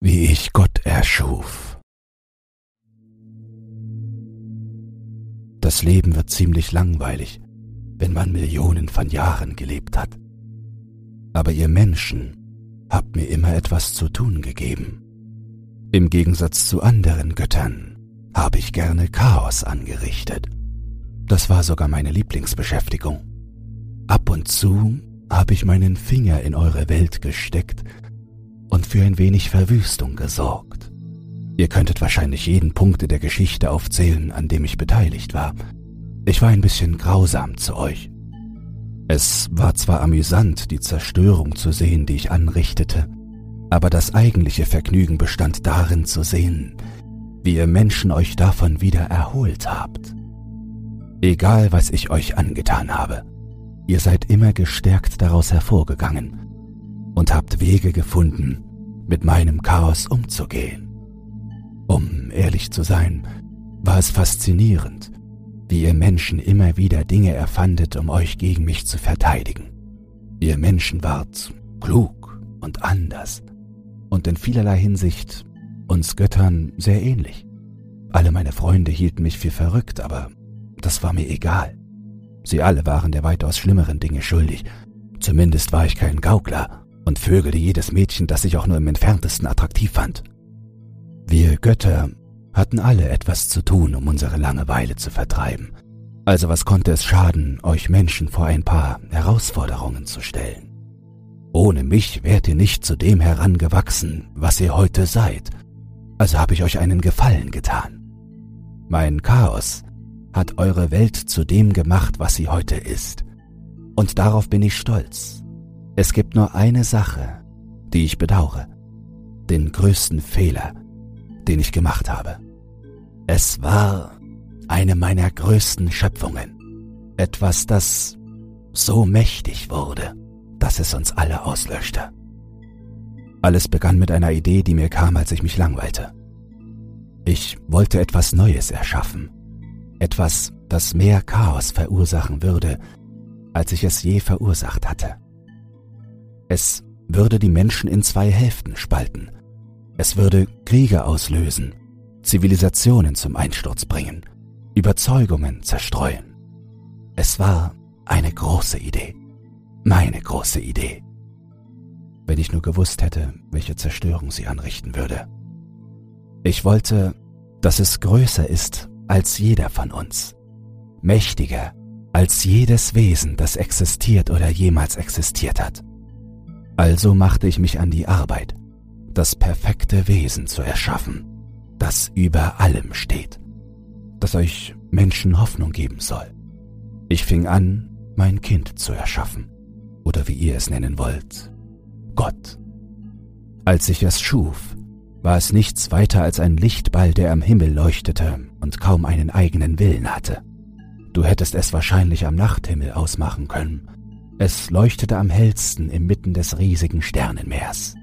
wie ich Gott erschuf. Das Leben wird ziemlich langweilig, wenn man Millionen von Jahren gelebt hat. Aber ihr Menschen habt mir immer etwas zu tun gegeben. Im Gegensatz zu anderen Göttern habe ich gerne Chaos angerichtet. Das war sogar meine Lieblingsbeschäftigung. Ab und zu habe ich meinen Finger in eure Welt gesteckt und für ein wenig Verwüstung gesorgt. Ihr könntet wahrscheinlich jeden Punkt der Geschichte aufzählen, an dem ich beteiligt war. Ich war ein bisschen grausam zu euch. Es war zwar amüsant, die Zerstörung zu sehen, die ich anrichtete, aber das eigentliche Vergnügen bestand darin zu sehen, wie ihr Menschen euch davon wieder erholt habt. Egal, was ich euch angetan habe, ihr seid immer gestärkt daraus hervorgegangen und habt Wege gefunden, mit meinem Chaos umzugehen. Um ehrlich zu sein, war es faszinierend, wie ihr Menschen immer wieder Dinge erfandet, um euch gegen mich zu verteidigen. Ihr Menschen wart klug und anders und in vielerlei Hinsicht uns Göttern sehr ähnlich. Alle meine Freunde hielten mich für verrückt, aber das war mir egal. Sie alle waren der weitaus schlimmeren Dinge schuldig. Zumindest war ich kein Gaukler und vögelte jedes Mädchen, das ich auch nur im entferntesten attraktiv fand. Wir Götter hatten alle etwas zu tun, um unsere Langeweile zu vertreiben. Also was konnte es schaden, euch Menschen vor ein paar Herausforderungen zu stellen? Ohne mich wärt ihr nicht zu dem herangewachsen, was ihr heute seid. Also habe ich euch einen Gefallen getan. Mein Chaos hat eure Welt zu dem gemacht, was sie heute ist. Und darauf bin ich stolz. Es gibt nur eine Sache, die ich bedauere. Den größten Fehler, den ich gemacht habe. Es war eine meiner größten Schöpfungen. Etwas, das so mächtig wurde, dass es uns alle auslöschte. Alles begann mit einer Idee, die mir kam, als ich mich langweilte. Ich wollte etwas Neues erschaffen. Etwas, das mehr Chaos verursachen würde, als ich es je verursacht hatte. Es würde die Menschen in zwei Hälften spalten. Es würde Kriege auslösen, Zivilisationen zum Einsturz bringen, Überzeugungen zerstreuen. Es war eine große Idee. Meine große Idee. Wenn ich nur gewusst hätte, welche Zerstörung sie anrichten würde. Ich wollte, dass es größer ist als jeder von uns, mächtiger als jedes Wesen, das existiert oder jemals existiert hat. Also machte ich mich an die Arbeit, das perfekte Wesen zu erschaffen, das über allem steht, das euch Menschen Hoffnung geben soll. Ich fing an, mein Kind zu erschaffen, oder wie ihr es nennen wollt, Gott. Als ich es schuf, war es nichts weiter als ein Lichtball, der am Himmel leuchtete und kaum einen eigenen Willen hatte. Du hättest es wahrscheinlich am Nachthimmel ausmachen können, es leuchtete am hellsten inmitten des riesigen Sternenmeers.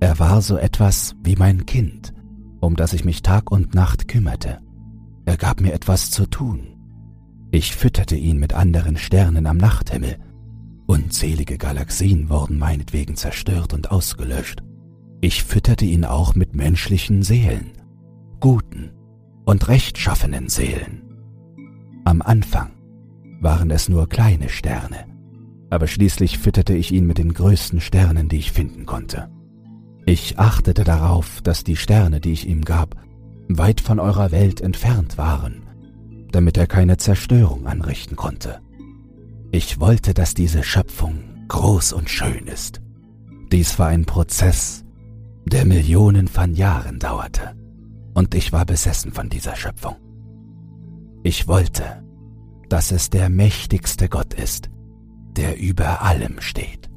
Er war so etwas wie mein Kind, um das ich mich Tag und Nacht kümmerte. Er gab mir etwas zu tun. Ich fütterte ihn mit anderen Sternen am Nachthimmel. Unzählige Galaxien wurden meinetwegen zerstört und ausgelöscht. Ich fütterte ihn auch mit menschlichen Seelen, guten und rechtschaffenen Seelen. Am Anfang waren es nur kleine Sterne, aber schließlich fütterte ich ihn mit den größten Sternen, die ich finden konnte. Ich achtete darauf, dass die Sterne, die ich ihm gab, weit von eurer Welt entfernt waren, damit er keine Zerstörung anrichten konnte. Ich wollte, dass diese Schöpfung groß und schön ist. Dies war ein Prozess, der Millionen von Jahren dauerte, und ich war besessen von dieser Schöpfung. Ich wollte, dass es der mächtigste Gott ist, der über allem steht,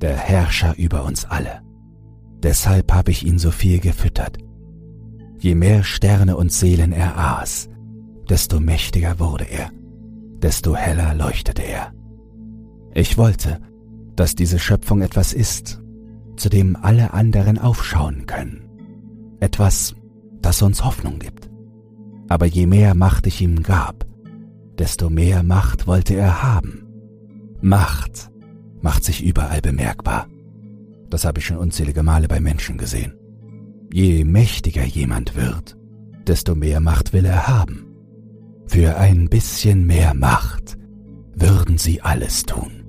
der Herrscher über uns alle. Deshalb habe ich ihn so viel gefüttert. Je mehr Sterne und Seelen er aß, desto mächtiger wurde er, desto heller leuchtete er. Ich wollte, dass diese Schöpfung etwas ist, zu dem alle anderen aufschauen können. Etwas, das uns Hoffnung gibt. Aber je mehr Macht ich ihm gab, desto mehr Macht wollte er haben. Macht macht sich überall bemerkbar. Das habe ich schon unzählige Male bei Menschen gesehen. Je mächtiger jemand wird, desto mehr Macht will er haben. Für ein bisschen mehr Macht würden sie alles tun.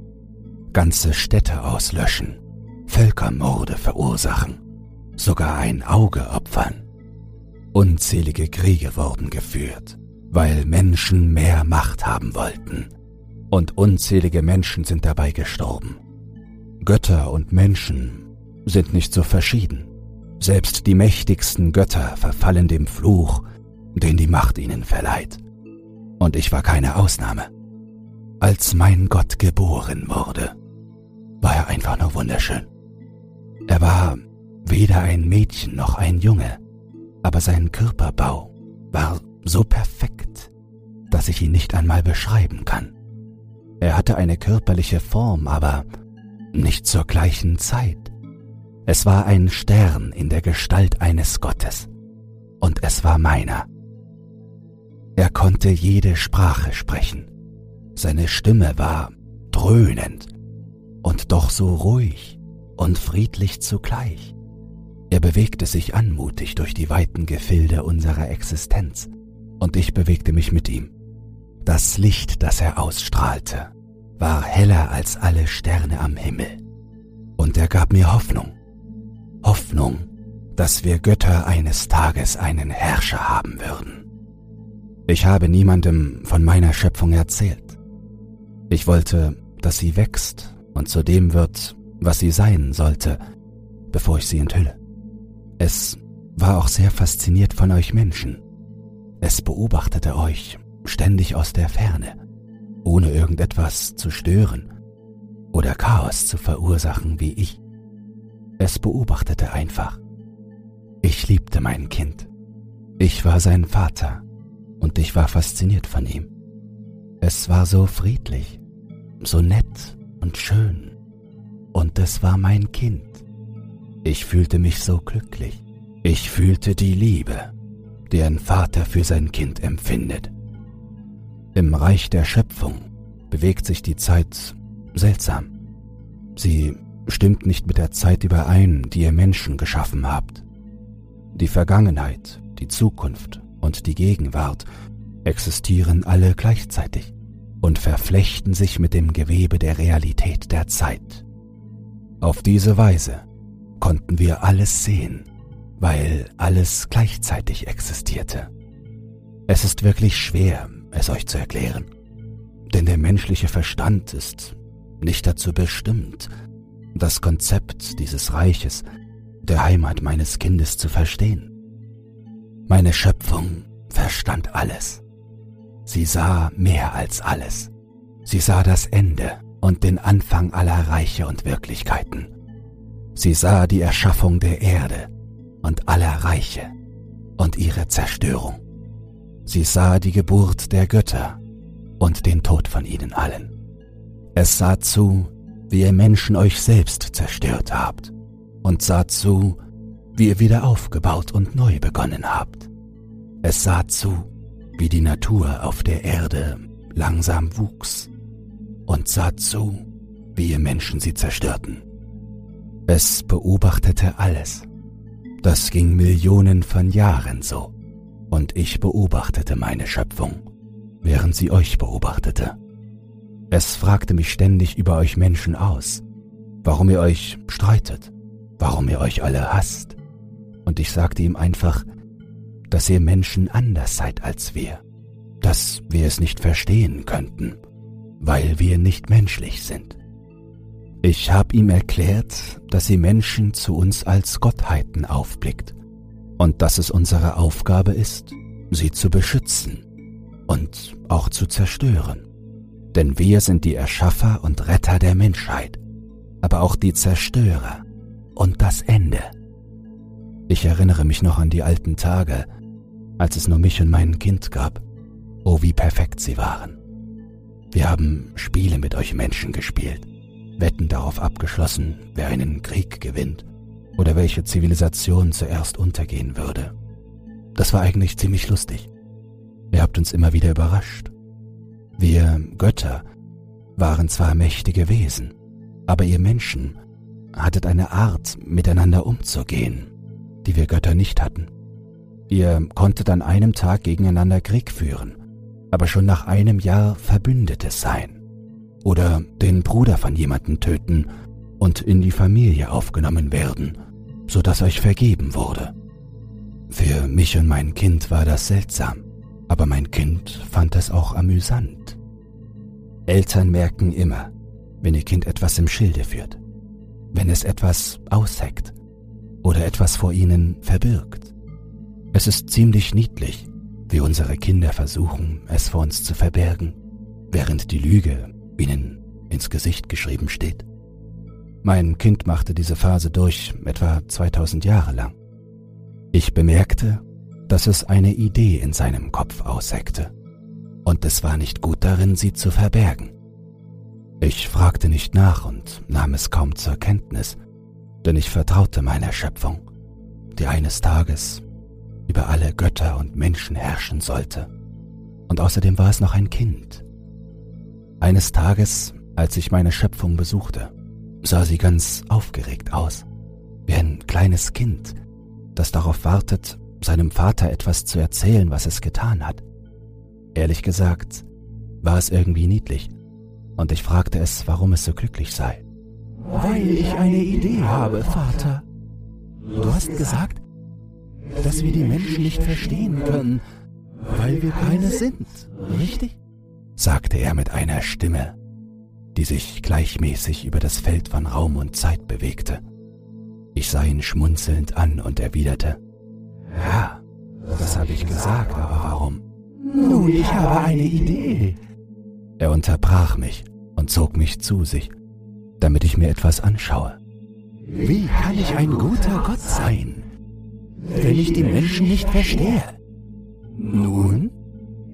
Ganze Städte auslöschen, Völkermorde verursachen, sogar ein Auge opfern. Unzählige Kriege wurden geführt, weil Menschen mehr Macht haben wollten. Und unzählige Menschen sind dabei gestorben. Götter und Menschen sind nicht so verschieden. Selbst die mächtigsten Götter verfallen dem Fluch, den die Macht ihnen verleiht. Und ich war keine Ausnahme. Als mein Gott geboren wurde, war er einfach nur wunderschön. Er war weder ein Mädchen noch ein Junge, aber sein Körperbau war so perfekt, dass ich ihn nicht einmal beschreiben kann. Er hatte eine körperliche Form, aber nicht zur gleichen Zeit. Es war ein Stern in der Gestalt eines Gottes, und es war meiner. Er konnte jede Sprache sprechen. Seine Stimme war dröhnend und doch so ruhig und friedlich zugleich. Er bewegte sich anmutig durch die weiten Gefilde unserer Existenz, und ich bewegte mich mit ihm. Das Licht, das er ausstrahlte, war heller als alle Sterne am Himmel, und er gab mir Hoffnung. Hoffnung, dass wir Götter eines Tages einen Herrscher haben würden. Ich habe niemandem von meiner Schöpfung erzählt. Ich wollte, dass sie wächst und zu dem wird, was sie sein sollte, bevor ich sie enthülle. Es war auch sehr fasziniert von euch Menschen. Es beobachtete euch ständig aus der Ferne, ohne irgendetwas zu stören oder Chaos zu verursachen wie ich. Es beobachtete einfach. Ich liebte mein Kind. Ich war sein Vater und ich war fasziniert von ihm. Es war so friedlich, so nett und schön, und es war mein Kind. Ich fühlte mich so glücklich. Ich fühlte die Liebe, die ein Vater für sein Kind empfindet. Im Reich der Schöpfung bewegt sich die Zeit seltsam. Sie stimmt nicht mit der Zeit überein, die ihr Menschen geschaffen habt. Die Vergangenheit, die Zukunft und die Gegenwart existieren alle gleichzeitig und verflechten sich mit dem Gewebe der Realität der Zeit. Auf diese Weise konnten wir alles sehen, weil alles gleichzeitig existierte. Es ist wirklich schwer, es euch zu erklären, denn der menschliche Verstand ist nicht dazu bestimmt, das Konzept dieses Reiches, der Heimat meines Kindes zu verstehen. Meine Schöpfung verstand alles. Sie sah mehr als alles. Sie sah das Ende und den Anfang aller Reiche und Wirklichkeiten. Sie sah die Erschaffung der Erde und aller Reiche und ihre Zerstörung. Sie sah die Geburt der Götter und den Tod von ihnen allen. Es sah zu, wie ihr Menschen euch selbst zerstört habt und sah zu, wie ihr wieder aufgebaut und neu begonnen habt. Es sah zu, wie die Natur auf der Erde langsam wuchs und sah zu, wie ihr Menschen sie zerstörten. Es beobachtete alles. Das ging Millionen von Jahren so, und ich beobachtete meine Schöpfung, während sie euch beobachtete. Es fragte mich ständig über euch Menschen aus, warum ihr euch streitet, warum ihr euch alle hasst, und ich sagte ihm einfach, dass ihr Menschen anders seid als wir, dass wir es nicht verstehen könnten, weil wir nicht menschlich sind. Ich habe ihm erklärt, dass sie Menschen zu uns als Gottheiten aufblickt und dass es unsere Aufgabe ist, sie zu beschützen und auch zu zerstören. Denn wir sind die Erschaffer und Retter der Menschheit, aber auch die Zerstörer und das Ende. Ich erinnere mich noch an die alten Tage, als es nur mich und mein Kind gab. Oh, wie perfekt sie waren. Wir haben Spiele mit euch Menschen gespielt, Wetten darauf abgeschlossen, wer einen Krieg gewinnt oder welche Zivilisation zuerst untergehen würde. Das war eigentlich ziemlich lustig. Ihr habt uns immer wieder überrascht. Wir Götter waren zwar mächtige Wesen, aber ihr Menschen hattet eine Art, miteinander umzugehen, die wir Götter nicht hatten. Ihr konntet an einem Tag gegeneinander Krieg führen, aber schon nach einem Jahr Verbündete sein. Oder den Bruder von jemandem töten und in die Familie aufgenommen werden, so dass euch vergeben wurde. Für mich und mein Kind war das seltsam, aber mein Kind fand es auch amüsant. Eltern merken immer, wenn ihr Kind etwas im Schilde führt, wenn es etwas ausheckt oder etwas vor ihnen verbirgt. Es ist ziemlich niedlich, wie unsere Kinder versuchen, es vor uns zu verbergen, während die Lüge ihnen ins Gesicht geschrieben steht. Mein Kind machte diese Phase durch etwa 2000 Jahre lang. Ich bemerkte, dass es eine Idee in seinem Kopf ausheckte, und es war nicht gut darin, sie zu verbergen. Ich fragte nicht nach und nahm es kaum zur Kenntnis, denn ich vertraute meiner Schöpfung, die eines Tages über alle Götter und Menschen herrschen sollte. Und außerdem war es noch ein Kind. Eines Tages, als ich meine Schöpfung besuchte, sah sie ganz aufgeregt aus, wie ein kleines Kind, das darauf wartet, seinem Vater etwas zu erzählen, was es getan hat. Ehrlich gesagt, war es irgendwie niedlich, und ich fragte es, warum es so glücklich sei. Weil ich eine Idee habe, Vater. Du hast gesagt, dass wir die Menschen nicht verstehen können, weil wir keine sind, richtig? sagte er mit einer Stimme, die sich gleichmäßig über das Feld von Raum und Zeit bewegte. Ich sah ihn schmunzelnd an und erwiderte, Ja, das habe ich gesagt, aber warum? Nun, ich habe eine Idee. Er unterbrach mich und zog mich zu sich, damit ich mir etwas anschaue. Wie kann ich ein guter Gott sein, wenn ich die Menschen nicht verstehe? Nun,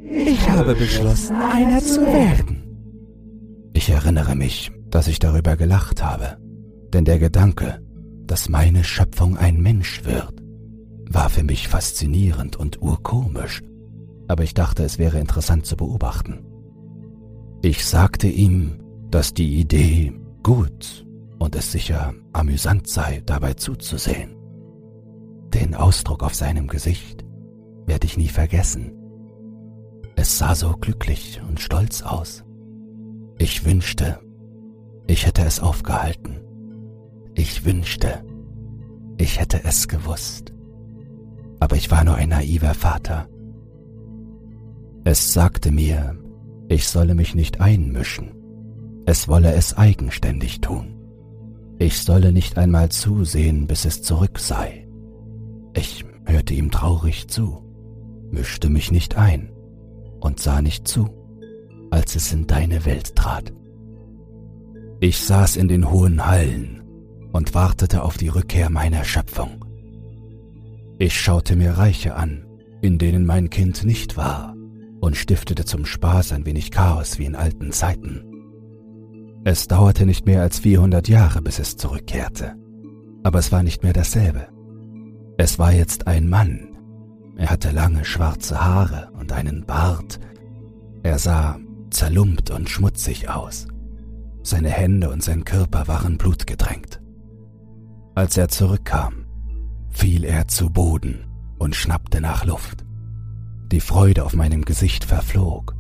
ich habe beschlossen, einer zu werden. Ich erinnere mich, dass ich darüber gelacht habe, denn der Gedanke, dass meine Schöpfung ein Mensch wird, war für mich faszinierend und urkomisch, aber ich dachte, es wäre interessant zu beobachten. Ich sagte ihm, dass die Idee gut und es sicher amüsant sei, dabei zuzusehen. Den Ausdruck auf seinem Gesicht werde ich nie vergessen. Es sah so glücklich und stolz aus. Ich wünschte, ich hätte es aufgehalten. Ich wünschte, ich hätte es gewusst. Aber ich war nur ein naiver Vater. Es sagte mir, ich solle mich nicht einmischen. Es wolle es eigenständig tun. Ich solle nicht einmal zusehen, bis es zurück sei. Ich hörte ihm traurig zu, mischte mich nicht ein und sah nicht zu, als es in deine Welt trat. Ich saß in den hohen Hallen und wartete auf die Rückkehr meiner Schöpfung. Ich schaute mir Reiche an, in denen mein Kind nicht war, und stiftete zum Spaß ein wenig Chaos wie in alten Zeiten. Es dauerte nicht mehr als 400 Jahre, bis es zurückkehrte, aber es war nicht mehr dasselbe. Es war jetzt ein Mann. Er hatte lange schwarze Haare und einen Bart. Er sah zerlumpt und schmutzig aus. Seine Hände und sein Körper waren blutgedrängt. Als er zurückkam, fiel er zu Boden und schnappte nach Luft. Die Freude auf meinem Gesicht verflog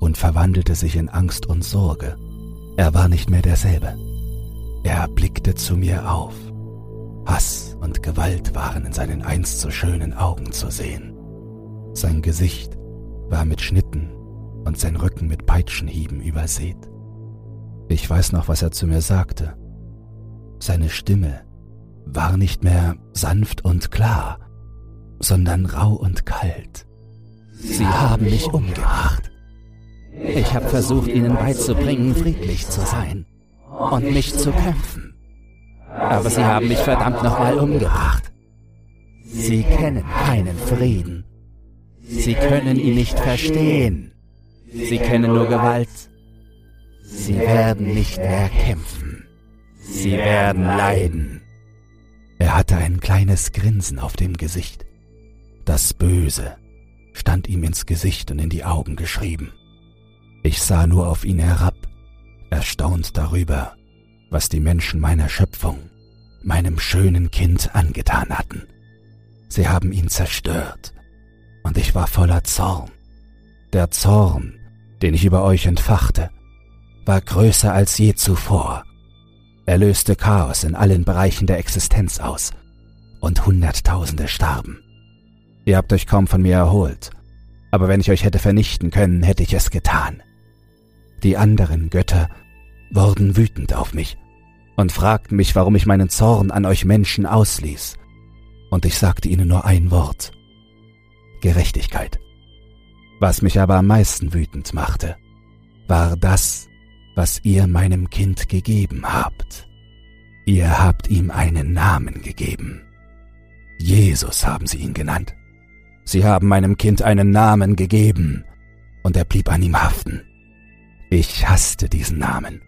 und verwandelte sich in Angst und Sorge. Er war nicht mehr derselbe. Er blickte zu mir auf. Hass und Gewalt waren in seinen einst so schönen Augen zu sehen. Sein Gesicht war mit Schnitten und sein Rücken mit Peitschenhieben übersät. Ich weiß noch, was er zu mir sagte. Seine Stimme war nicht mehr sanft und klar, sondern rau und kalt. Sie haben mich umgebracht. Ich habe versucht, ihnen beizubringen, friedlich zu sein und nicht zu kämpfen. Aber sie haben mich verdammt nochmal umgebracht. Sie kennen keinen Frieden. Sie können ihn nicht verstehen. Sie kennen nur Gewalt. Sie werden nicht mehr kämpfen. Sie werden leiden. Er hatte ein kleines Grinsen auf dem Gesicht. Das Böse stand ihm ins Gesicht und in die Augen geschrieben. Ich sah nur auf ihn herab, erstaunt darüber, was die Menschen meiner Schöpfung, meinem schönen Kind angetan hatten. Sie haben ihn zerstört, und ich war voller Zorn. Der Zorn, den ich über euch entfachte, war größer als je zuvor. Er löste Chaos in allen Bereichen der Existenz aus, und Hunderttausende starben. Ihr habt euch kaum von mir erholt, aber wenn ich euch hätte vernichten können, hätte ich es getan. Die anderen Götter wurden wütend auf mich und fragten mich, warum ich meinen Zorn an euch Menschen ausließ. Und ich sagte ihnen nur ein Wort. Gerechtigkeit. Was mich aber am meisten wütend machte, war das, was ihr meinem Kind gegeben habt. Ihr habt ihm einen Namen gegeben. Jesus haben sie ihn genannt. Sie haben meinem Kind einen Namen gegeben, und er blieb an ihm haften. Ich hasste diesen Namen.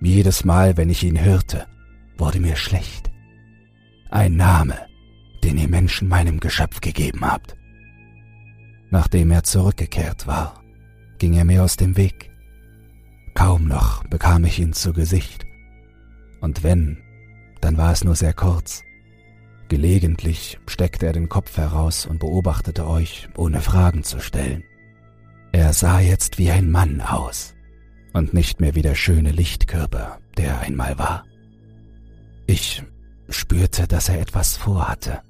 Jedes Mal, wenn ich ihn hörte, wurde mir schlecht. Ein Name, den ihr Menschen meinem Geschöpf gegeben habt. Nachdem er zurückgekehrt war, ging er mir aus dem Weg. Kaum noch bekam ich ihn zu Gesicht. Und wenn, dann war es nur sehr kurz. Gelegentlich steckte er den Kopf heraus und beobachtete euch, ohne Fragen zu stellen. Er sah jetzt wie ein Mann aus und nicht mehr wie der schöne Lichtkörper, der er einmal war. Ich spürte, dass er etwas vorhatte,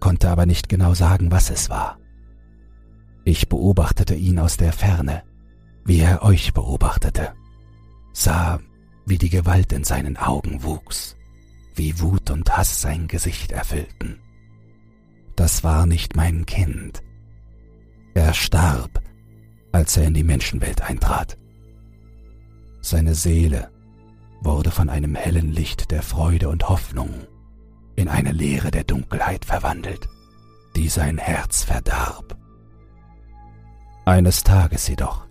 konnte aber nicht genau sagen, was es war. Ich beobachtete ihn aus der Ferne, wie er euch beobachtete, sah, wie die Gewalt in seinen Augen wuchs, wie Wut und Hass sein Gesicht erfüllten. Das war nicht mein Kind. Er starb, als er in die Menschenwelt eintrat. Seine Seele wurde von einem hellen Licht der Freude und Hoffnung in eine Leere der Dunkelheit verwandelt, die sein Herz verdarb. Eines Tages jedoch,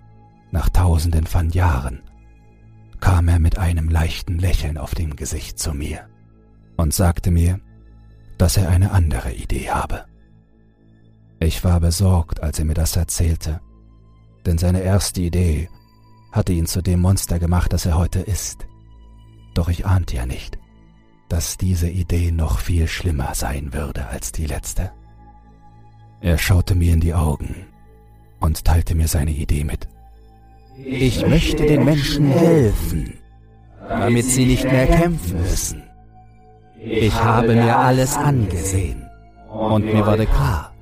nach tausenden von Jahren, kam er mit einem leichten Lächeln auf dem Gesicht zu mir und sagte mir, dass er eine andere Idee habe. Ich war besorgt, als er mir das erzählte, denn seine erste Idee hatte ihn zu dem Monster gemacht, das er heute ist. Doch ich ahnte ja nicht, dass diese Idee noch viel schlimmer sein würde als die letzte. Er schaute mir in die Augen und teilte mir seine Idee mit. Ich möchte den Menschen helfen, damit sie nicht mehr kämpfen müssen. Ich habe mir alles angesehen und mir wurde klar,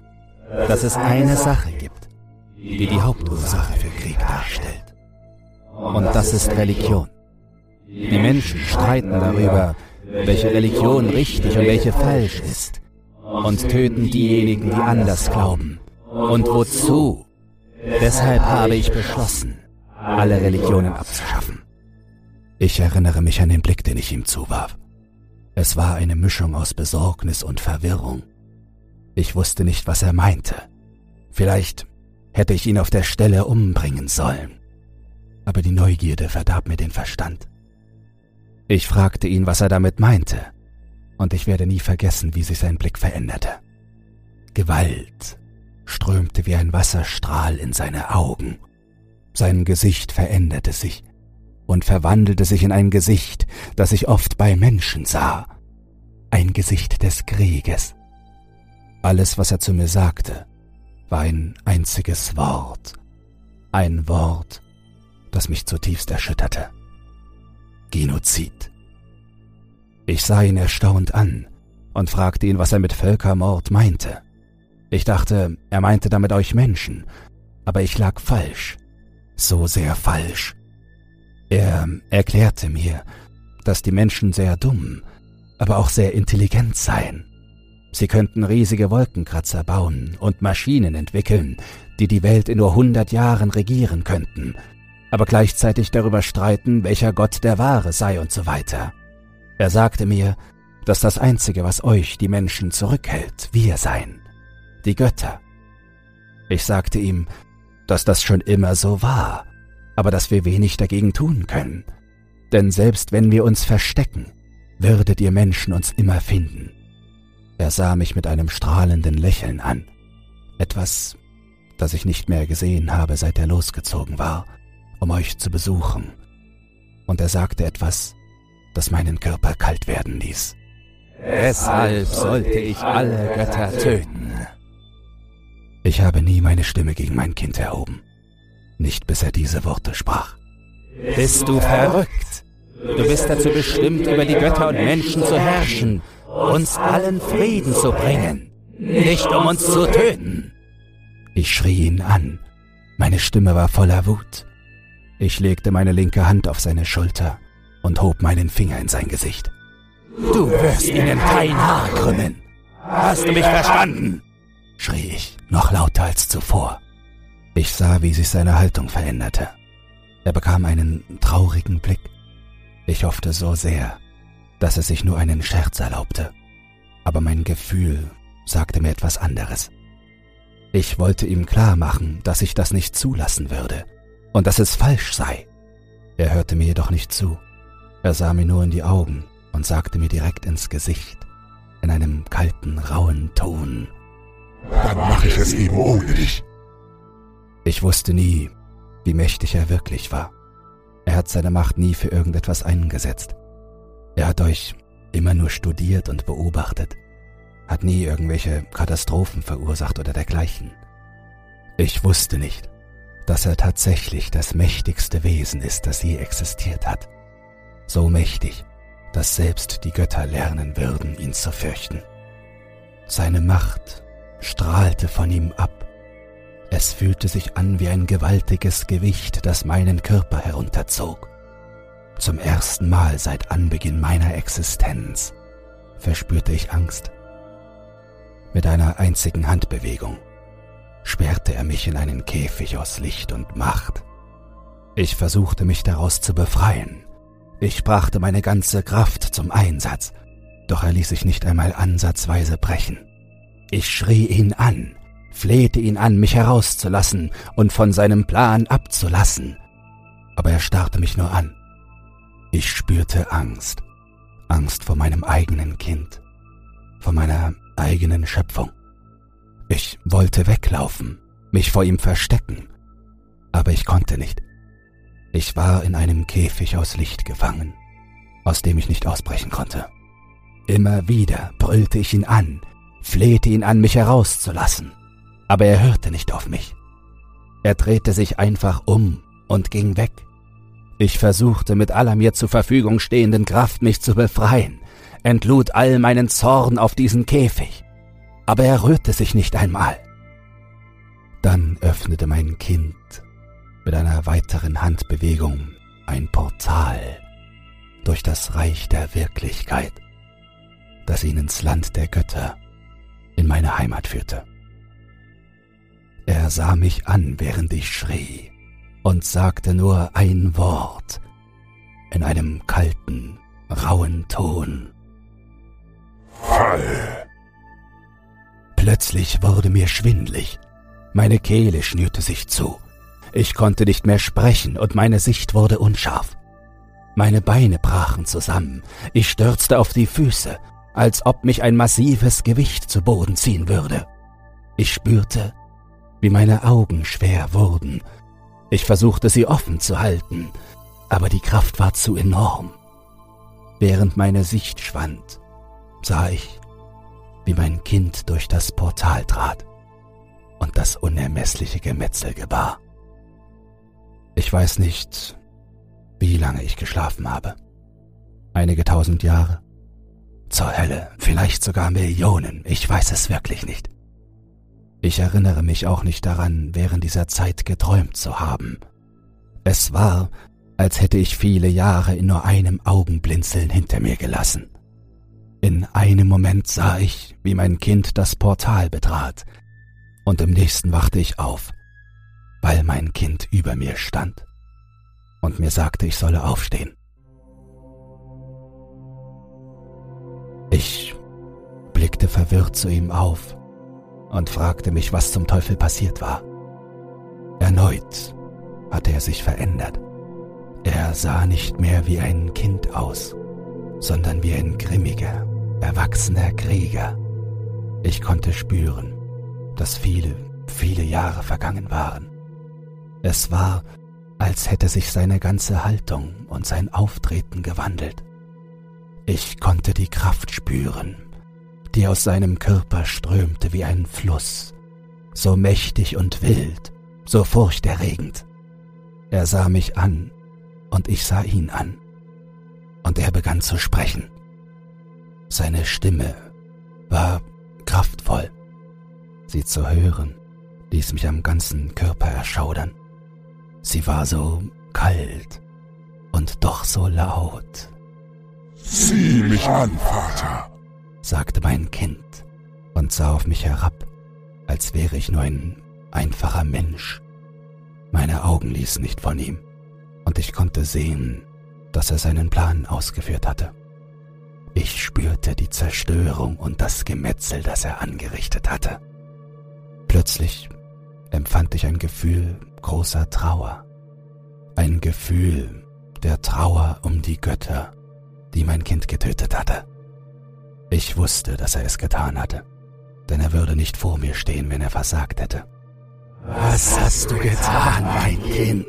dass es eine Sache gibt, die die Hauptursache für Krieg darstellt. Und das ist Religion. Die Menschen streiten darüber, welche Religion richtig und welche falsch ist und töten diejenigen, die anders glauben. Und wozu? Deshalb habe ich beschlossen, alle Religionen abzuschaffen. Ich erinnere mich an den Blick, den ich ihm zuwarf. Es war eine Mischung aus Besorgnis und Verwirrung. Ich wusste nicht, was er meinte. Vielleicht hätte ich ihn auf der Stelle umbringen sollen. Aber die Neugierde verdarb mir den Verstand. Ich fragte ihn, was er damit meinte, und ich werde nie vergessen, wie sich sein Blick veränderte. Gewalt, strömte wie ein Wasserstrahl in seine Augen. Sein Gesicht veränderte sich und verwandelte sich in ein Gesicht, das ich oft bei Menschen sah. Ein Gesicht des Krieges. Alles, was er zu mir sagte, war ein einziges Wort. Ein Wort, das mich zutiefst erschütterte. Genozid. Ich sah ihn erstaunt an und fragte ihn, was er mit Völkermord meinte. Ich dachte, er meinte damit euch Menschen, aber ich lag falsch, so sehr falsch. Er erklärte mir, dass die Menschen sehr dumm, aber auch sehr intelligent seien. Sie könnten riesige Wolkenkratzer bauen und Maschinen entwickeln, die die Welt in nur hundert Jahren regieren könnten, aber gleichzeitig darüber streiten, welcher Gott der wahre sei und so weiter. Er sagte mir, dass das Einzige, was euch, die Menschen, zurückhält, wir seien die Götter. Ich sagte ihm, dass das schon immer so war, aber dass wir wenig dagegen tun können. Denn selbst wenn wir uns verstecken, würdet ihr Menschen uns immer finden. Er sah mich mit einem strahlenden Lächeln an. Etwas, das ich nicht mehr gesehen habe, seit er losgezogen war, um euch zu besuchen. Und er sagte etwas, das meinen Körper kalt werden ließ. Deshalb sollte ich alle Götter töten. Ich habe nie meine Stimme gegen mein Kind erhoben. Nicht bis er diese Worte sprach. Bist du verrückt? Du bist dazu bestimmt, über die Götter und Menschen zu herrschen, uns allen Frieden zu bringen, nicht um uns zu töten. Ich schrie ihn an. Meine Stimme war voller Wut. Ich legte meine linke Hand auf seine Schulter und hob meinen Finger in sein Gesicht. Du wirst ihnen kein Haar krümmen. Hast du mich verstanden? Schrie ich, noch lauter als zuvor. Ich sah, wie sich seine Haltung veränderte. Er bekam einen traurigen Blick. Ich hoffte so sehr, dass er sich nur einen Scherz erlaubte. Aber mein Gefühl sagte mir etwas anderes. Ich wollte ihm klar machen, dass ich das nicht zulassen würde und dass es falsch sei. Er hörte mir jedoch nicht zu. Er sah mir nur in die Augen und sagte mir direkt ins Gesicht, in einem kalten, rauen Ton. Dann mache ich es eben ohne dich. Ich wusste nie, wie mächtig er wirklich war. Er hat seine Macht nie für irgendetwas eingesetzt. Er hat euch immer nur studiert und beobachtet, hat nie irgendwelche Katastrophen verursacht oder dergleichen. Ich wusste nicht, dass er tatsächlich das mächtigste Wesen ist, das je existiert hat. So mächtig, dass selbst die Götter lernen würden, ihn zu fürchten. Seine Macht strahlte von ihm ab. Es fühlte sich an wie ein gewaltiges Gewicht, das meinen Körper herunterzog. Zum ersten Mal seit Anbeginn meiner Existenz verspürte ich Angst. Mit einer einzigen Handbewegung sperrte er mich in einen Käfig aus Licht und Macht. Ich versuchte mich daraus zu befreien, ich brachte meine ganze Kraft zum Einsatz, doch er ließ sich nicht einmal ansatzweise brechen. Ich schrie ihn an, flehte ihn an, mich herauszulassen und von seinem Plan abzulassen, aber er starrte mich nur an. Ich spürte Angst, Angst vor meinem eigenen Kind, vor meiner eigenen Schöpfung. Ich wollte weglaufen, mich vor ihm verstecken, aber ich konnte nicht. Ich war in einem Käfig aus Licht gefangen, aus dem ich nicht ausbrechen konnte. Immer wieder brüllte ich ihn an, flehte ihn an, mich herauszulassen, aber er hörte nicht auf mich. Er drehte sich einfach um und ging weg. Ich versuchte mit aller mir zur Verfügung stehenden Kraft mich zu befreien, entlud all meinen Zorn auf diesen Käfig, aber er rührte sich nicht einmal. Dann öffnete mein Kind mit einer weiteren Handbewegung ein Portal durch das Reich der Wirklichkeit, das ihn ins Land der Götter meine Heimat führte. Er sah mich an, während ich schrie, und sagte nur ein Wort in einem kalten, rauen Ton. Fall! Plötzlich wurde mir schwindlig, meine Kehle schnürte sich zu, ich konnte nicht mehr sprechen und meine Sicht wurde unscharf. Meine Beine brachen zusammen, ich stürzte auf die Füße, als ob mich ein massives Gewicht zu Boden ziehen würde. Ich spürte, wie meine Augen schwer wurden. Ich versuchte sie offen zu halten, aber die Kraft war zu enorm. Während meine Sicht schwand, sah ich, wie mein Kind durch das Portal trat und das unermessliche Gemetzel gebar. Ich weiß nicht, wie lange ich geschlafen habe. Einige tausend Jahre? Zur Hölle, vielleicht sogar Millionen, ich weiß es wirklich nicht. Ich erinnere mich auch nicht daran, während dieser Zeit geträumt zu haben. Es war, als hätte ich viele Jahre in nur einem Augenblinzeln hinter mir gelassen. In einem Moment sah ich, wie mein Kind das Portal betrat, und im nächsten wachte ich auf, weil mein Kind über mir stand und mir sagte, ich solle aufstehen. Ich blickte verwirrt zu ihm auf und fragte mich, was zum Teufel passiert war. Erneut hatte er sich verändert. Er sah nicht mehr wie ein Kind aus, sondern wie ein grimmiger, erwachsener Krieger. Ich konnte spüren, dass viele, viele Jahre vergangen waren. Es war, als hätte sich seine ganze Haltung und sein Auftreten gewandelt. Ich konnte die Kraft spüren, die aus seinem Körper strömte wie ein Fluss, so mächtig und wild, so furchterregend. Er sah mich an und ich sah ihn an. Und er begann zu sprechen. Seine Stimme war kraftvoll. Sie zu hören, ließ mich am ganzen Körper erschaudern. Sie war so kalt und doch so laut. Sieh mich an, Vater, sagte mein Kind und sah auf mich herab, als wäre ich nur ein einfacher Mensch. Meine Augen ließen nicht von ihm, und ich konnte sehen, dass er seinen Plan ausgeführt hatte. Ich spürte die Zerstörung und das Gemetzel, das er angerichtet hatte. Plötzlich empfand ich ein Gefühl großer Trauer, ein Gefühl der Trauer um die Götter, die mein Kind getötet hatte. Ich wusste, dass er es getan hatte, denn er würde nicht vor mir stehen, wenn er versagt hätte. Was hast du getan, mein Kind?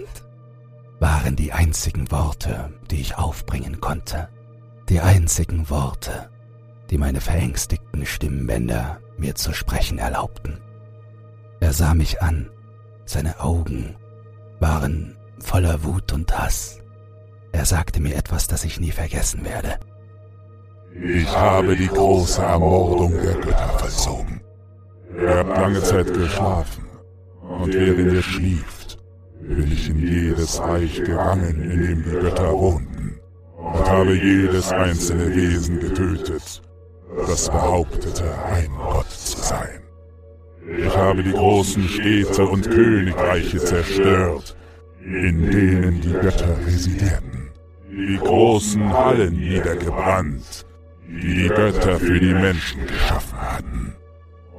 waren die einzigen Worte, die ich aufbringen konnte. Die einzigen Worte, die meine verängstigten Stimmbänder mir zu sprechen erlaubten. Er sah mich an, seine Augen waren voller Wut und Hass. Er sagte mir etwas, das ich nie vergessen werde. Ich habe die große Ermordung der Götter vollzogen. Ihr habt lange Zeit geschlafen, und während ihr schlieft, bin ich in jedes Reich gerangen, in dem die Götter wohnten, und habe jedes einzelne Wesen getötet, das behauptete, ein Gott zu sein. Ich habe die großen Städte und Königreiche zerstört, in denen die Götter residierten die großen Hallen niedergebrannt, die die Götter für die Menschen geschaffen hatten.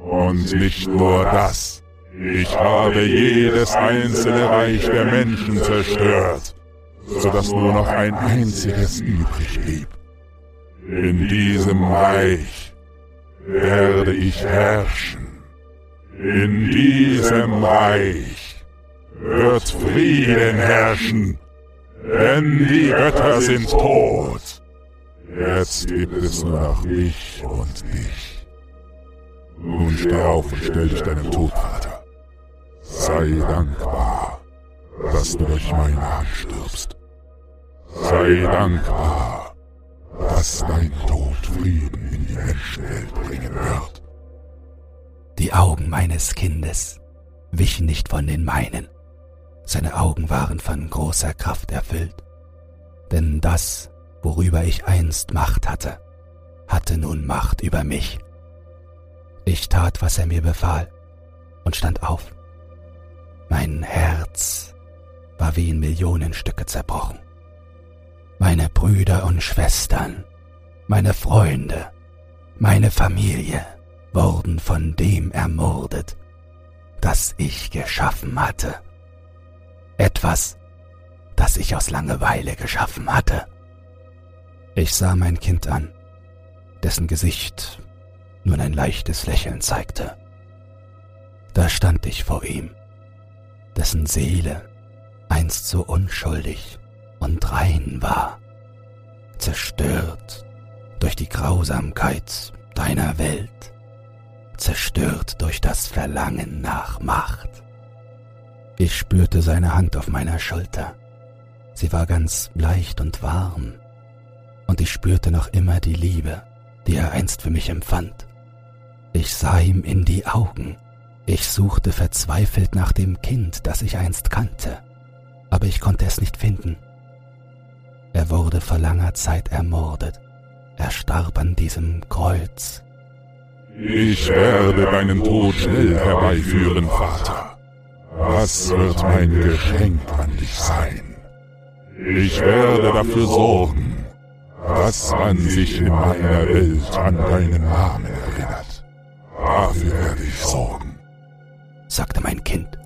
Und nicht nur das, ich habe jedes einzelne Reich der Menschen zerstört, sodass nur noch ein einziges übrig blieb. In diesem Reich werde ich herrschen. In diesem Reich wird Frieden herrschen denn die Götter sind tot. Jetzt gibt es nur noch mich und dich. Nun steh auf und stell dich deinem Tod, Vater. Sei dankbar, dass du durch meine Hand stirbst. Sei dankbar, dass dein Tod Frieden in die Menschenwelt bringen wird. Die Augen meines Kindes wichen nicht von den meinen. Seine Augen waren von großer Kraft erfüllt, denn das, worüber ich einst Macht hatte, hatte nun Macht über mich. Ich tat, was er mir befahl, und stand auf. Mein Herz war wie in Millionenstücke zerbrochen. Meine Brüder und Schwestern, meine Freunde, meine Familie wurden von dem ermordet, das ich geschaffen hatte etwas, das ich aus Langeweile geschaffen hatte. Ich sah mein Kind an, dessen Gesicht nun ein leichtes Lächeln zeigte. Da stand ich vor ihm, dessen Seele einst so unschuldig und rein war, zerstört durch die Grausamkeit deiner Welt, zerstört durch das Verlangen nach Macht. Ich spürte seine Hand auf meiner Schulter. Sie war ganz leicht und warm, und ich spürte noch immer die Liebe, die er einst für mich empfand. Ich sah ihm in die Augen. Ich suchte verzweifelt nach dem Kind, das ich einst kannte, aber ich konnte es nicht finden. Er wurde vor langer Zeit ermordet. Er starb an diesem Kreuz. Ich werde deinen Tod schnell herbeiführen, Vater. Was wird mein Geschenk an dich sein? Ich werde dafür sorgen, dass man sich in meiner Welt an deinen Namen erinnert. Dafür werde ich sorgen, sagte mein Kind,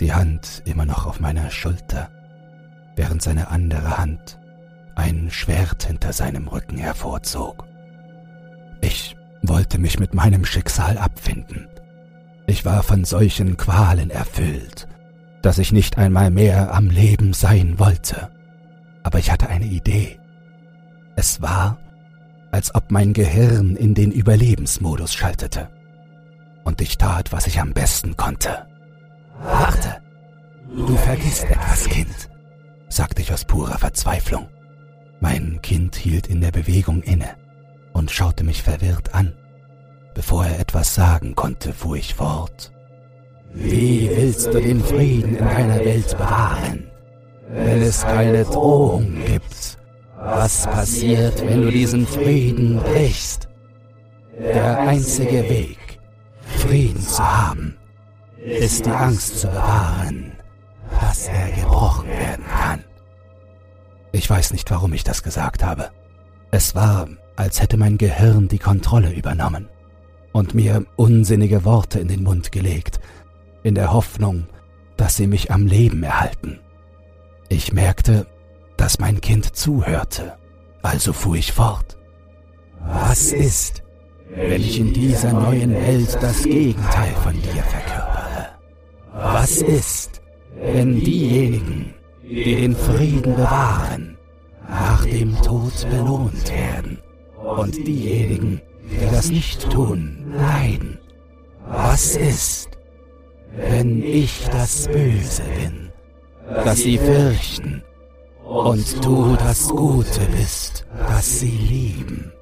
die Hand immer noch auf meiner Schulter, während seine andere Hand ein Schwert hinter seinem Rücken hervorzog. Ich wollte mich mit meinem Schicksal abfinden ich war von solchen Qualen erfüllt, dass ich nicht einmal mehr am Leben sein wollte. Aber ich hatte eine Idee. Es war, als ob mein Gehirn in den Überlebensmodus schaltete. Und ich tat, was ich am besten konnte. Warte, du vergisst etwas, Kind, sagte ich aus purer Verzweiflung. Mein Kind hielt in der Bewegung inne und schaute mich verwirrt an. Bevor er etwas sagen konnte, fuhr ich fort. Wie willst du den Frieden in deiner Welt bewahren, wenn es keine Drohung gibt? Was passiert, wenn du diesen Frieden brichst? Der einzige Weg, Frieden zu haben, ist die Angst zu bewahren, dass er gebrochen werden kann. Ich weiß nicht, warum ich das gesagt habe. Es war, als hätte mein Gehirn die Kontrolle übernommen und mir unsinnige Worte in den Mund gelegt, in der Hoffnung, dass sie mich am Leben erhalten. Ich merkte, dass mein Kind zuhörte, also fuhr ich fort. Was ist, wenn ich in dieser neuen Welt das Gegenteil von dir verkörpere? Was ist, wenn diejenigen, die den Frieden bewahren, nach dem Tod belohnt werden und diejenigen, die das nicht tun, leiden? Was ist, wenn ich das Böse bin, das sie fürchten, und du das Gute bist, das sie lieben,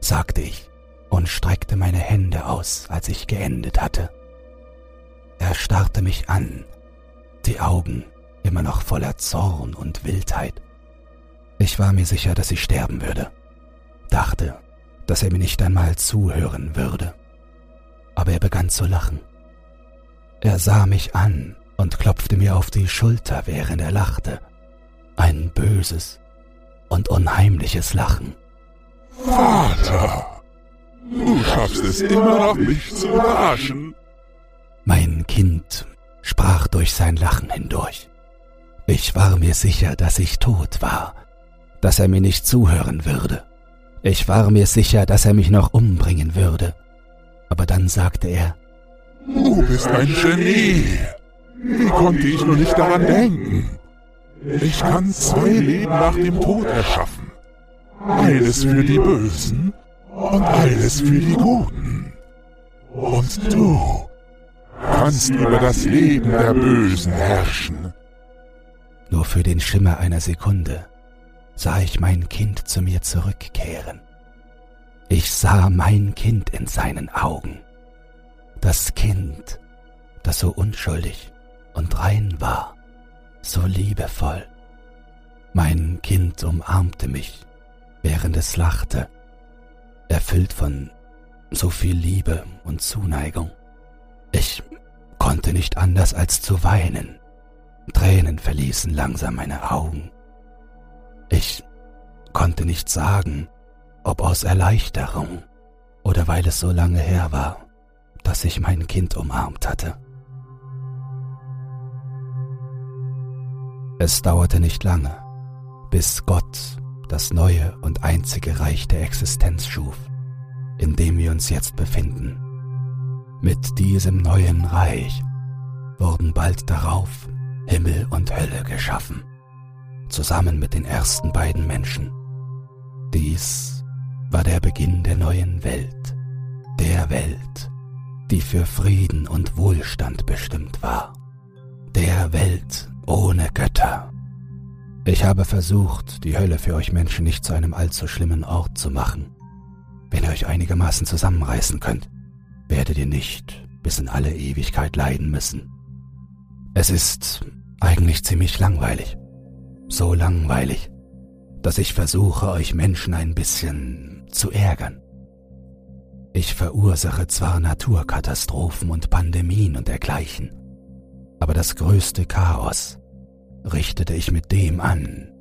sagte ich und streckte meine Hände aus, als ich geendet hatte. Er starrte mich an, die Augen immer noch voller Zorn und Wildheit. Ich war mir sicher, dass ich sterben würde, dachte, dass er mir nicht einmal zuhören würde. Aber er begann zu lachen. Er sah mich an und klopfte mir auf die Schulter, während er lachte. Ein böses und unheimliches Lachen. Vater, du schaffst es immer noch, mich zu überraschen. Mein Kind sprach durch sein Lachen hindurch. Ich war mir sicher, dass ich tot war, dass er mir nicht zuhören würde. Ich war mir sicher, dass er mich noch umbringen würde. Aber dann sagte er, Du bist ein Genie. Wie konnte ich nur nicht daran denken? Ich kann zwei Leben nach dem Tod erschaffen. Eines für die Bösen und eines für die Guten. Und du kannst über das Leben der Bösen herrschen. Nur für den Schimmer einer Sekunde sah ich mein Kind zu mir zurückkehren. Ich sah mein Kind in seinen Augen. Das Kind, das so unschuldig und rein war, so liebevoll. Mein Kind umarmte mich, während es lachte, erfüllt von so viel Liebe und Zuneigung. Ich konnte nicht anders als zu weinen. Tränen verließen langsam meine Augen. Ich konnte nicht sagen, ob aus Erleichterung oder weil es so lange her war dass ich mein Kind umarmt hatte. Es dauerte nicht lange, bis Gott das neue und einzige Reich der Existenz schuf, in dem wir uns jetzt befinden. Mit diesem neuen Reich wurden bald darauf Himmel und Hölle geschaffen, zusammen mit den ersten beiden Menschen. Dies war der Beginn der neuen Welt, der Welt, die für Frieden und Wohlstand bestimmt war. Der Welt ohne Götter. Ich habe versucht, die Hölle für euch Menschen nicht zu einem allzu schlimmen Ort zu machen. Wenn ihr euch einigermaßen zusammenreißen könnt, werdet ihr nicht bis in alle Ewigkeit leiden müssen. Es ist eigentlich ziemlich langweilig. So langweilig, dass ich versuche, euch Menschen ein bisschen zu ärgern. Ich verursache zwar Naturkatastrophen und Pandemien und dergleichen, aber das größte Chaos richtete ich mit dem an,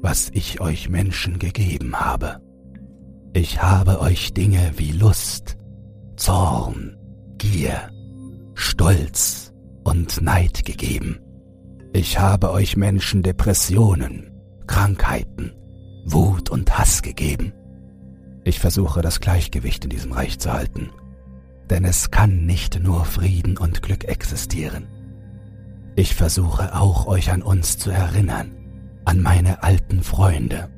was ich euch Menschen gegeben habe. Ich habe euch Dinge wie Lust, Zorn, Gier, Stolz und Neid gegeben. Ich habe euch Menschen Depressionen, Krankheiten, Wut und Hass gegeben. Ich versuche das Gleichgewicht in diesem Reich zu halten, denn es kann nicht nur Frieden und Glück existieren. Ich versuche auch euch an uns zu erinnern, an meine alten Freunde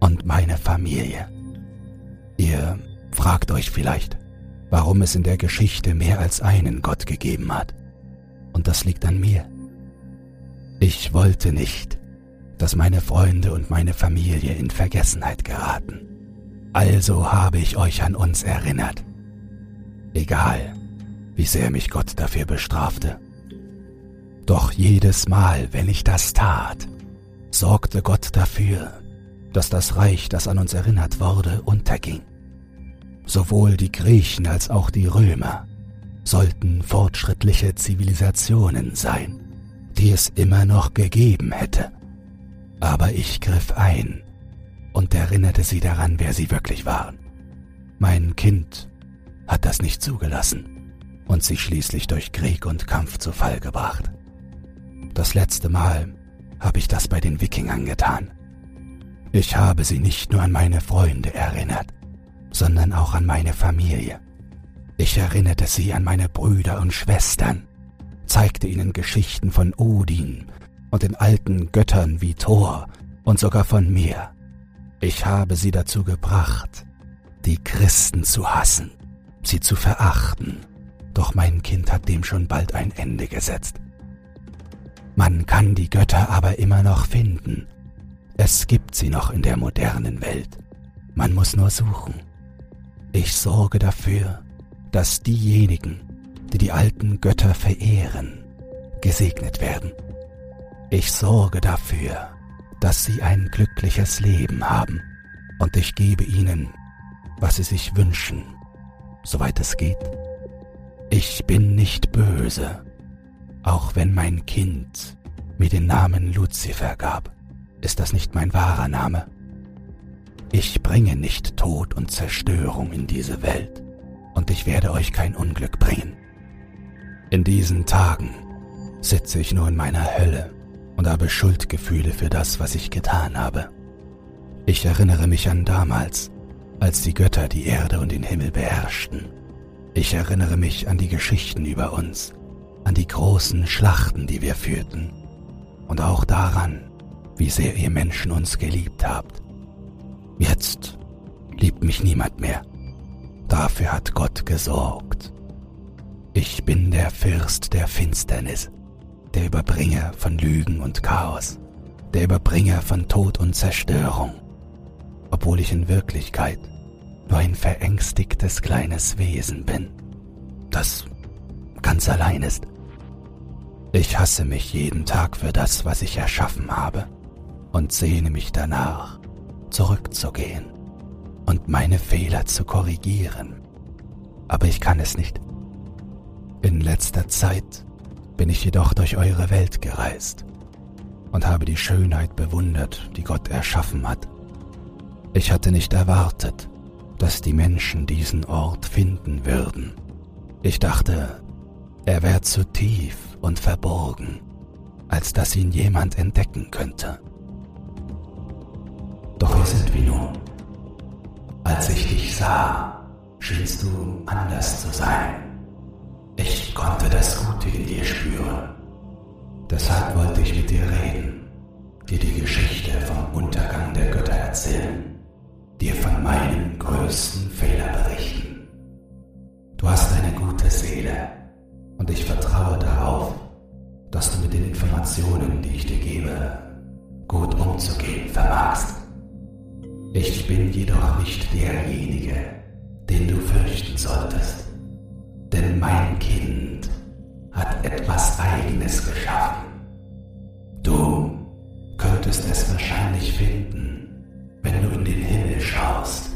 und meine Familie. Ihr fragt euch vielleicht, warum es in der Geschichte mehr als einen Gott gegeben hat. Und das liegt an mir. Ich wollte nicht, dass meine Freunde und meine Familie in Vergessenheit geraten. Also habe ich euch an uns erinnert. Egal, wie sehr mich Gott dafür bestrafte. Doch jedes Mal, wenn ich das tat, sorgte Gott dafür, dass das Reich, das an uns erinnert wurde, unterging. Sowohl die Griechen als auch die Römer sollten fortschrittliche Zivilisationen sein, die es immer noch gegeben hätte. Aber ich griff ein und erinnerte sie daran, wer sie wirklich waren. Mein Kind hat das nicht zugelassen und sie schließlich durch Krieg und Kampf zu Fall gebracht. Das letzte Mal habe ich das bei den Wikingern getan. Ich habe sie nicht nur an meine Freunde erinnert, sondern auch an meine Familie. Ich erinnerte sie an meine Brüder und Schwestern, zeigte ihnen Geschichten von Odin und den alten Göttern wie Thor und sogar von mir. Ich habe sie dazu gebracht, die Christen zu hassen, sie zu verachten, doch mein Kind hat dem schon bald ein Ende gesetzt. Man kann die Götter aber immer noch finden. Es gibt sie noch in der modernen Welt. Man muss nur suchen. Ich sorge dafür, dass diejenigen, die die alten Götter verehren, gesegnet werden. Ich sorge dafür, dass sie ein glückliches Leben haben und ich gebe ihnen, was sie sich wünschen, soweit es geht. Ich bin nicht böse, auch wenn mein Kind mir den Namen Luzifer gab, ist das nicht mein wahrer Name. Ich bringe nicht Tod und Zerstörung in diese Welt, und ich werde euch kein Unglück bringen. In diesen Tagen sitze ich nur in meiner Hölle und habe Schuldgefühle für das, was ich getan habe. Ich erinnere mich an damals, als die Götter die Erde und den Himmel beherrschten. Ich erinnere mich an die Geschichten über uns, an die großen Schlachten, die wir führten, und auch daran, wie sehr ihr Menschen uns geliebt habt. Jetzt liebt mich niemand mehr. Dafür hat Gott gesorgt. Ich bin der Fürst der Finsternis, der Überbringer von Lügen und Chaos, der Überbringer von Tod und Zerstörung, obwohl ich in Wirklichkeit nur ein verängstigtes kleines Wesen bin, das ganz allein ist. Ich hasse mich jeden Tag für das, was ich erschaffen habe und sehne mich danach, zurückzugehen und meine Fehler zu korrigieren. Aber ich kann es nicht. In letzter Zeit bin ich jedoch durch eure Welt gereist und habe die Schönheit bewundert, die Gott erschaffen hat. Ich hatte nicht erwartet, dass die Menschen diesen Ort finden würden. Ich dachte, er wäre zu tief und verborgen, als dass ihn jemand entdecken könnte. Doch hier sind wir nun. Als ich dich sah, schienst du anders zu sein. Ich konnte das Gute in dir spüren. Deshalb wollte ich mit dir reden, dir die Geschichte vom Untergang der Götter erzählen, dir von meinen größten Fehler berichten. Du hast eine gute Seele und ich vertraue darauf, dass du mit den Informationen, die ich dir gebe, gut umzugehen vermagst. Ich bin jedoch nicht derjenige, den du fürchten solltest, denn mein Kind hat etwas Eigenes geschaffen. Du könntest es wahrscheinlich finden, wenn du in den Himmel schaust.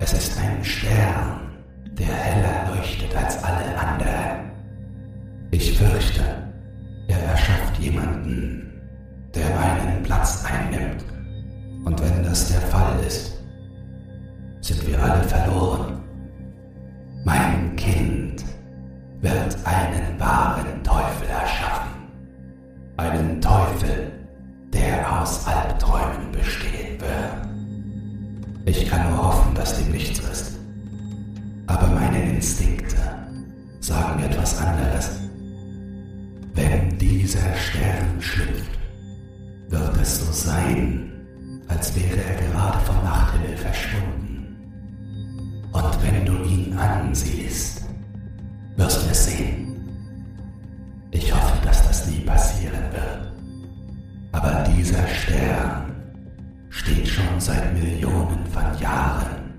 Es ist ein Stern, der heller leuchtet als alle anderen. Ich fürchte, er erschafft jemanden, der meinen Platz einnimmt und wenn das der Fall ist, sind wir alle verloren. Mein Kind wird einen wahren Teufel erschaffen. Einen Teufel, der aus Albträumen bestehen wird. Ich kann nur hoffen, dass dem nicht so ist. Aber meine Instinkte sagen etwas anderes. Wenn dieser Stern schlüpft, wird es so sein, als wäre er gerade vom Nachthimmel verschwunden. Und wenn du ihn ansiehst, wirst du es sehen. Ich hoffe, dass das nie passieren wird. Aber dieser Stern steht schon seit Millionen von Jahren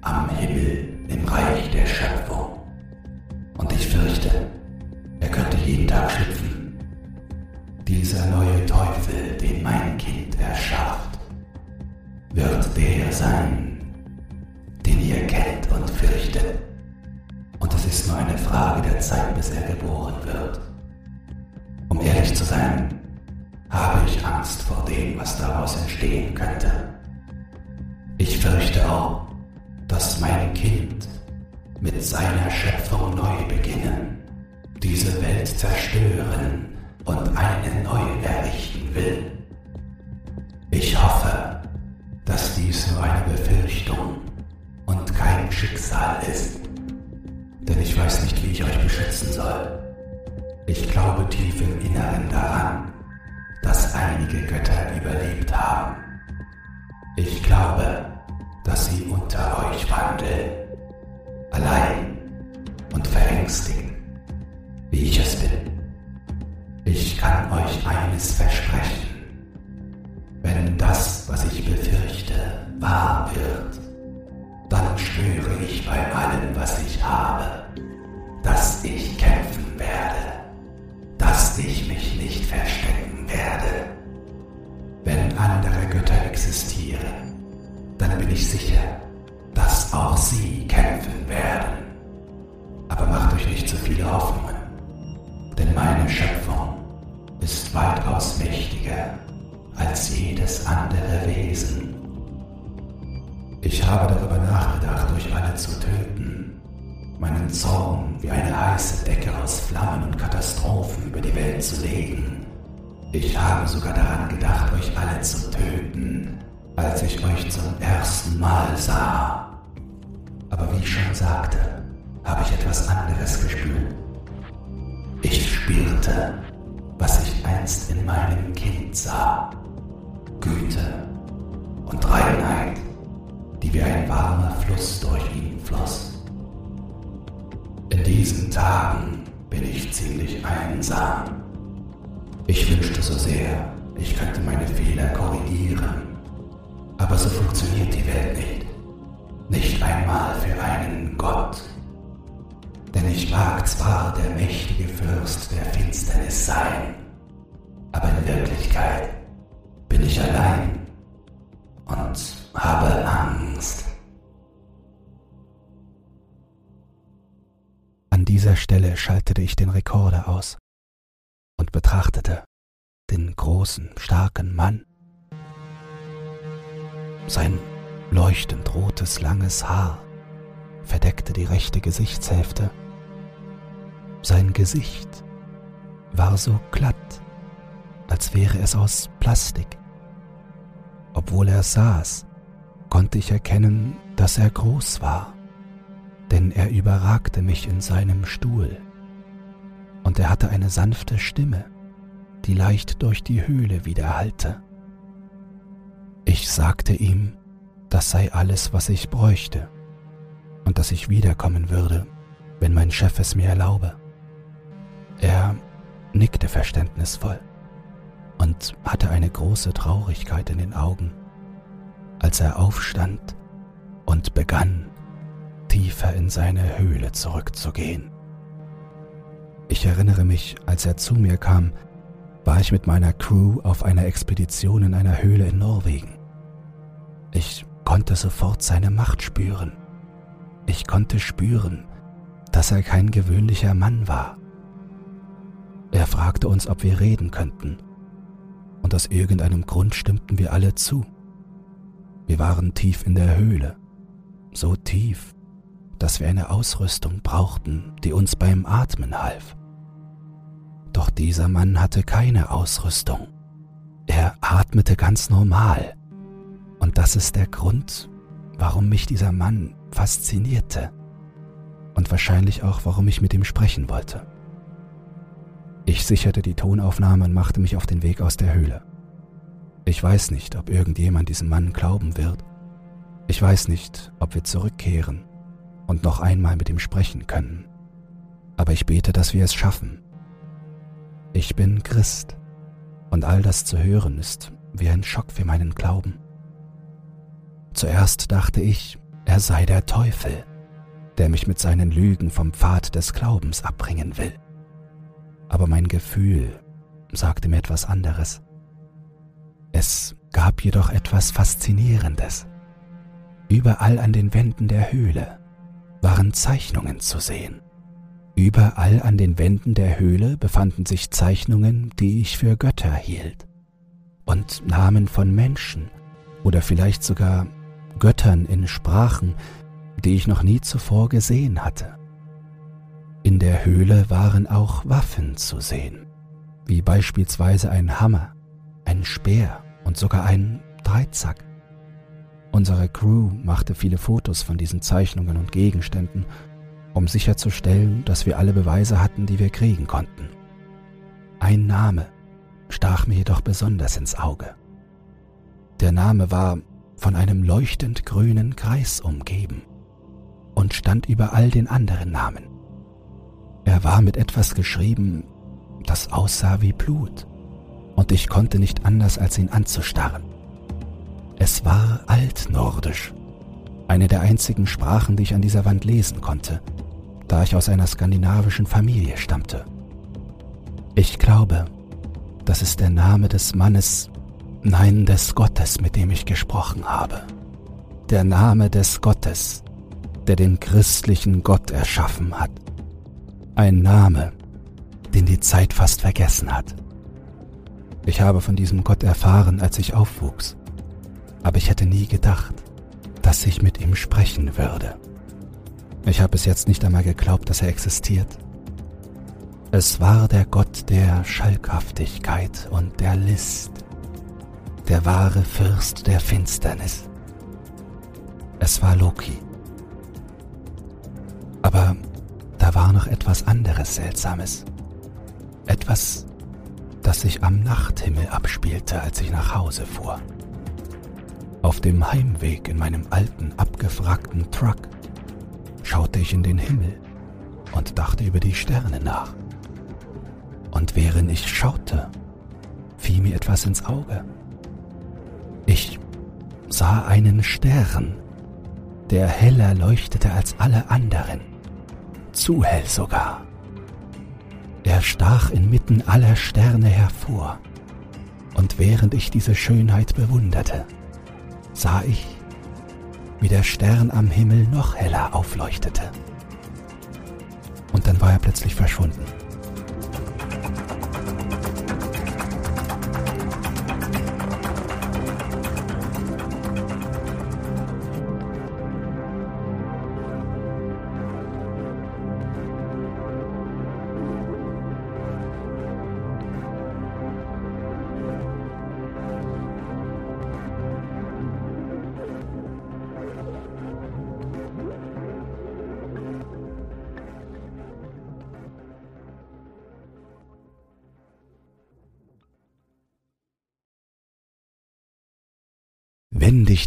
am Himmel im Reich der Schöpfung. Und ich fürchte, er könnte jeden Tag schlüpfen. Dieser neue Teufel, den mein Kind erschafft, wird der sein, ihr kennt und fürchtet. Und es ist nur eine Frage der Zeit, bis er geboren wird. Um ehrlich zu sein, habe ich Angst vor dem, was daraus entstehen könnte. Ich fürchte auch, dass mein Kind mit seiner Schöpfung neu beginnen, diese Welt zerstören und eine neu errichten will. Ich hoffe, dass dies nur eine Befürchtung und kein Schicksal ist, denn ich weiß nicht, wie ich euch beschützen soll. Ich glaube tief im Inneren daran, dass einige Götter überlebt haben. Ich glaube, dass sie unter euch wandeln, allein und verängstigen, wie ich es bin. Ich kann euch eines versprechen. Wenn das, was ich befürchte, wahr bei allem, was ich habe, dass ich kämpfen werde dass ich mich nicht verstecken werde. Wenn andere Götter existieren, dann bin ich sicher, dass auch sie kämpfen werden. Aber macht euch nicht zu viele Hoffnungen, denn meine Schöpfung ist weitaus mächtiger als jedes andere Wesen. Ich habe darüber nachgedacht, euch alle zu töten meinen Zorn wie eine heiße Decke aus Flammen und Katastrophen über die Welt zu legen. Ich habe sogar daran gedacht, euch alle zu töten, als ich euch zum ersten Mal sah. Aber wie ich schon sagte, habe ich etwas anderes gespürt. Ich spürte, was ich einst in meinem Kind sah. Güte und Reinheit, die wie ein warmer Fluss durch ihn floss. In diesen Tagen bin ich ziemlich einsam. Ich wünschte so sehr, ich könnte meine Fehler korrigieren. Aber so funktioniert die Welt nicht. Nicht einmal für einen Gott. Denn ich mag zwar der mächtige Fürst der Finsternis sein, aber in Wirklichkeit bin ich allein und habe Angst. An dieser Stelle schaltete ich den Rekorder aus und betrachtete den großen, starken Mann. Sein leuchtend rotes, langes Haar verdeckte die rechte Gesichtshälfte. Sein Gesicht war so glatt, als wäre es aus Plastik. Obwohl er saß, konnte ich erkennen, dass er groß war denn er überragte mich in seinem Stuhl, und er hatte eine sanfte Stimme, die leicht durch die Höhle widerhallte. Ich sagte ihm, das sei alles, was ich bräuchte, und dass ich wiederkommen würde, wenn mein Chef es mir erlaube. Er nickte verständnisvoll und hatte eine große Traurigkeit in den Augen, als er aufstand und begann, tiefer in seine Höhle zurückzugehen. Ich erinnere mich, als er zu mir kam, war ich mit meiner Crew auf einer Expedition in einer Höhle in Norwegen. Ich konnte sofort seine Macht spüren. Ich konnte spüren, dass er kein gewöhnlicher Mann war. Er fragte uns, ob wir reden könnten, und aus irgendeinem Grund stimmten wir alle zu. Wir waren tief in der Höhle, so tief, dass wir eine Ausrüstung brauchten, die uns beim Atmen half. Doch dieser Mann hatte keine Ausrüstung. Er atmete ganz normal. Und das ist der Grund, warum mich dieser Mann faszinierte. Und wahrscheinlich auch, warum ich mit ihm sprechen wollte. Ich sicherte die Tonaufnahme und machte mich auf den Weg aus der Höhle. Ich weiß nicht, ob irgendjemand diesem Mann glauben wird. Ich weiß nicht, ob wir zurückkehren und noch einmal mit ihm sprechen können. Aber ich bete, dass wir es schaffen. Ich bin Christ und all das zu hören ist wie ein Schock für meinen Glauben. Zuerst dachte ich, er sei der Teufel, der mich mit seinen Lügen vom Pfad des Glaubens abbringen will. Aber mein Gefühl sagte mir etwas anderes. Es gab jedoch etwas Faszinierendes. Überall an den Wänden der Höhle waren Zeichnungen zu sehen. Überall an den Wänden der Höhle befanden sich Zeichnungen, die ich für Götter hielt. Und Namen von Menschen oder vielleicht sogar Göttern in Sprachen, die ich noch nie zuvor gesehen hatte. In der Höhle waren auch Waffen zu sehen, wie beispielsweise ein Hammer, ein Speer und sogar ein Dreizack. Unsere Crew machte viele Fotos von diesen Zeichnungen und Gegenständen, um sicherzustellen, dass wir alle Beweise hatten, die wir kriegen konnten. Ein Name stach mir jedoch besonders ins Auge. Der Name war von einem leuchtend grünen Kreis umgeben und stand über all den anderen Namen. Er war mit etwas geschrieben, das aussah wie Blut, und ich konnte nicht anders als ihn anzustarren. Es war altnordisch, eine der einzigen Sprachen, die ich an dieser Wand lesen konnte, da ich aus einer skandinavischen Familie stammte. Ich glaube, das ist der Name des Mannes, nein des Gottes, mit dem ich gesprochen habe. Der Name des Gottes, der den christlichen Gott erschaffen hat. Ein Name, den die Zeit fast vergessen hat. Ich habe von diesem Gott erfahren, als ich aufwuchs, aber ich hätte nie gedacht, dass ich mit ihm sprechen würde. Ich habe bis jetzt nicht einmal geglaubt, dass er existiert. Es war der Gott der Schalkhaftigkeit und der List, der wahre Fürst der Finsternis. Es war Loki. Aber da war noch etwas anderes Seltsames. Etwas, das sich am Nachthimmel abspielte, als ich nach Hause fuhr. Auf dem Heimweg in meinem alten, abgefragten Truck schaute ich in den Himmel und dachte über die Sterne nach. Und während ich schaute, fiel mir etwas ins Auge. Ich sah einen Stern, der heller leuchtete als alle anderen, zu hell sogar. Er stach inmitten aller Sterne hervor, und während ich diese Schönheit bewunderte, sah ich, wie der Stern am Himmel noch heller aufleuchtete. Und dann war er plötzlich verschwunden.